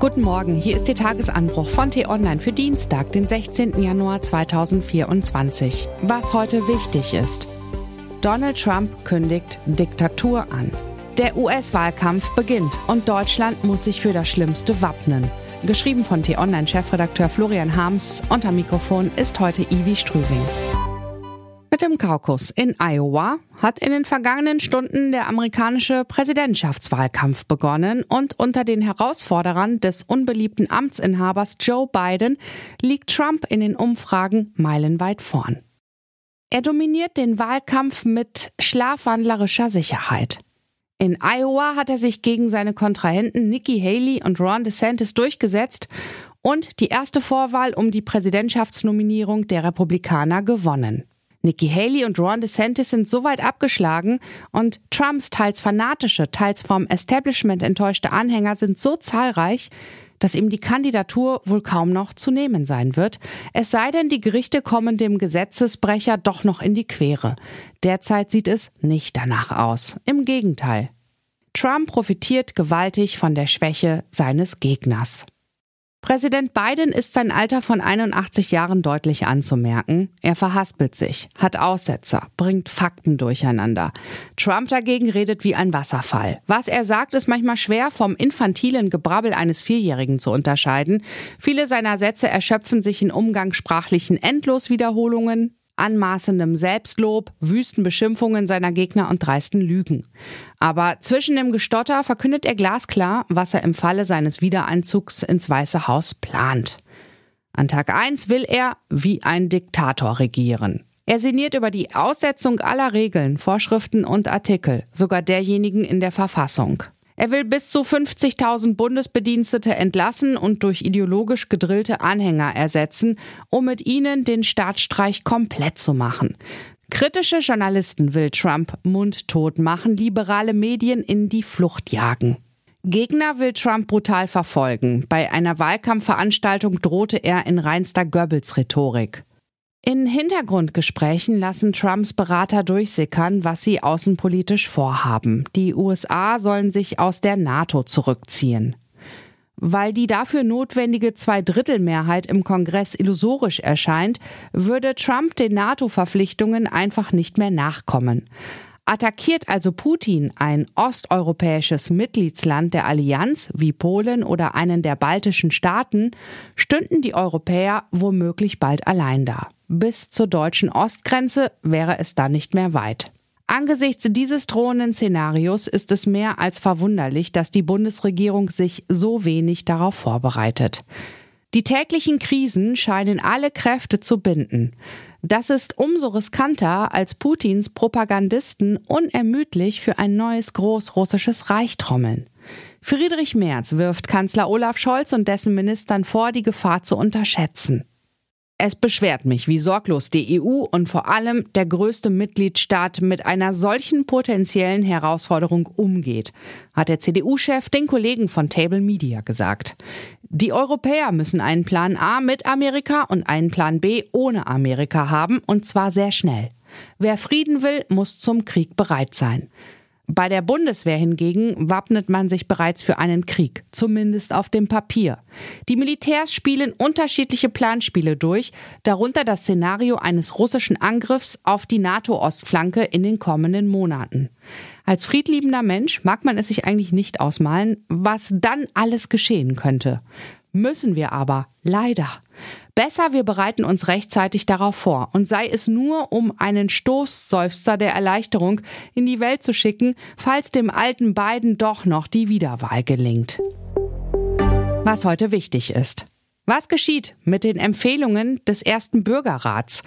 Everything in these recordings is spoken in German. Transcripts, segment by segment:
Guten Morgen, hier ist Ihr Tagesanbruch von T-Online für Dienstag, den 16. Januar 2024. Was heute wichtig ist. Donald Trump kündigt Diktatur an. Der US-Wahlkampf beginnt und Deutschland muss sich für das Schlimmste wappnen. Geschrieben von T-Online-Chefredakteur Florian Harms. Unter Mikrofon ist heute Ivi Strüving. Mit dem Kaukus in Iowa hat in den vergangenen Stunden der amerikanische Präsidentschaftswahlkampf begonnen und unter den Herausforderern des unbeliebten Amtsinhabers Joe Biden liegt Trump in den Umfragen meilenweit vorn. Er dominiert den Wahlkampf mit schlafwandlerischer Sicherheit. In Iowa hat er sich gegen seine Kontrahenten Nikki Haley und Ron DeSantis durchgesetzt und die erste Vorwahl um die Präsidentschaftsnominierung der Republikaner gewonnen. Nikki Haley und Ron DeSantis sind so weit abgeschlagen und Trumps teils fanatische, teils vom Establishment enttäuschte Anhänger sind so zahlreich, dass ihm die Kandidatur wohl kaum noch zu nehmen sein wird, es sei denn, die Gerichte kommen dem Gesetzesbrecher doch noch in die Quere. Derzeit sieht es nicht danach aus. Im Gegenteil. Trump profitiert gewaltig von der Schwäche seines Gegners. Präsident Biden ist sein Alter von 81 Jahren deutlich anzumerken. Er verhaspelt sich, hat Aussetzer, bringt Fakten durcheinander. Trump dagegen redet wie ein Wasserfall. Was er sagt, ist manchmal schwer vom infantilen Gebrabbel eines Vierjährigen zu unterscheiden. Viele seiner Sätze erschöpfen sich in umgangssprachlichen Endloswiederholungen anmaßendem Selbstlob, wüsten Beschimpfungen seiner Gegner und dreisten Lügen. Aber zwischen dem Gestotter verkündet er glasklar, was er im Falle seines Wiedereinzugs ins Weiße Haus plant. An Tag 1 will er wie ein Diktator regieren. Er sinniert über die Aussetzung aller Regeln, Vorschriften und Artikel, sogar derjenigen in der Verfassung. Er will bis zu 50.000 Bundesbedienstete entlassen und durch ideologisch gedrillte Anhänger ersetzen, um mit ihnen den Staatsstreich komplett zu machen. Kritische Journalisten will Trump mundtot machen, liberale Medien in die Flucht jagen. Gegner will Trump brutal verfolgen. Bei einer Wahlkampfveranstaltung drohte er in reinster Goebbels-Rhetorik. In Hintergrundgesprächen lassen Trumps Berater durchsickern, was sie außenpolitisch vorhaben. Die USA sollen sich aus der NATO zurückziehen. Weil die dafür notwendige Zweidrittelmehrheit im Kongress illusorisch erscheint, würde Trump den NATO-Verpflichtungen einfach nicht mehr nachkommen. Attackiert also Putin ein osteuropäisches Mitgliedsland der Allianz wie Polen oder einen der baltischen Staaten, stünden die Europäer womöglich bald allein da. Bis zur deutschen Ostgrenze wäre es dann nicht mehr weit. Angesichts dieses drohenden Szenarios ist es mehr als verwunderlich, dass die Bundesregierung sich so wenig darauf vorbereitet. Die täglichen Krisen scheinen alle Kräfte zu binden. Das ist umso riskanter, als Putins Propagandisten unermüdlich für ein neues großrussisches Reich trommeln. Friedrich Merz wirft Kanzler Olaf Scholz und dessen Ministern vor, die Gefahr zu unterschätzen. Es beschwert mich, wie sorglos die EU und vor allem der größte Mitgliedstaat mit einer solchen potenziellen Herausforderung umgeht, hat der CDU-Chef den Kollegen von Table Media gesagt. Die Europäer müssen einen Plan A mit Amerika und einen Plan B ohne Amerika haben, und zwar sehr schnell. Wer Frieden will, muss zum Krieg bereit sein. Bei der Bundeswehr hingegen wappnet man sich bereits für einen Krieg, zumindest auf dem Papier. Die Militärs spielen unterschiedliche Planspiele durch, darunter das Szenario eines russischen Angriffs auf die NATO-Ostflanke in den kommenden Monaten. Als friedliebender Mensch mag man es sich eigentlich nicht ausmalen, was dann alles geschehen könnte. Müssen wir aber, leider. Besser, wir bereiten uns rechtzeitig darauf vor und sei es nur, um einen Stoßseufzer der Erleichterung in die Welt zu schicken, falls dem alten Biden doch noch die Wiederwahl gelingt. Was heute wichtig ist. Was geschieht mit den Empfehlungen des ersten Bürgerrats?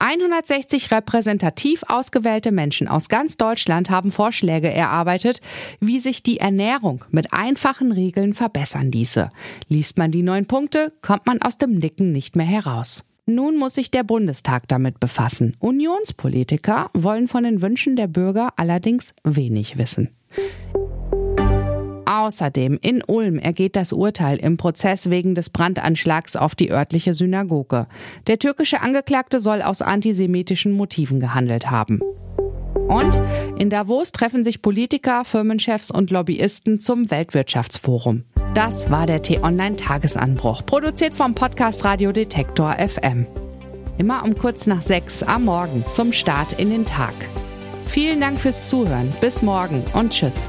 160 repräsentativ ausgewählte Menschen aus ganz Deutschland haben Vorschläge erarbeitet, wie sich die Ernährung mit einfachen Regeln verbessern ließe. Liest man die neun Punkte, kommt man aus dem Nicken nicht mehr heraus. Nun muss sich der Bundestag damit befassen. Unionspolitiker wollen von den Wünschen der Bürger allerdings wenig wissen. Außerdem in Ulm ergeht das Urteil im Prozess wegen des Brandanschlags auf die örtliche Synagoge. Der türkische Angeklagte soll aus antisemitischen Motiven gehandelt haben. Und in Davos treffen sich Politiker, Firmenchefs und Lobbyisten zum Weltwirtschaftsforum. Das war der T-Online-Tagesanbruch, produziert vom Podcast Radio Detektor FM. Immer um kurz nach sechs am Morgen zum Start in den Tag. Vielen Dank fürs Zuhören. Bis morgen und tschüss.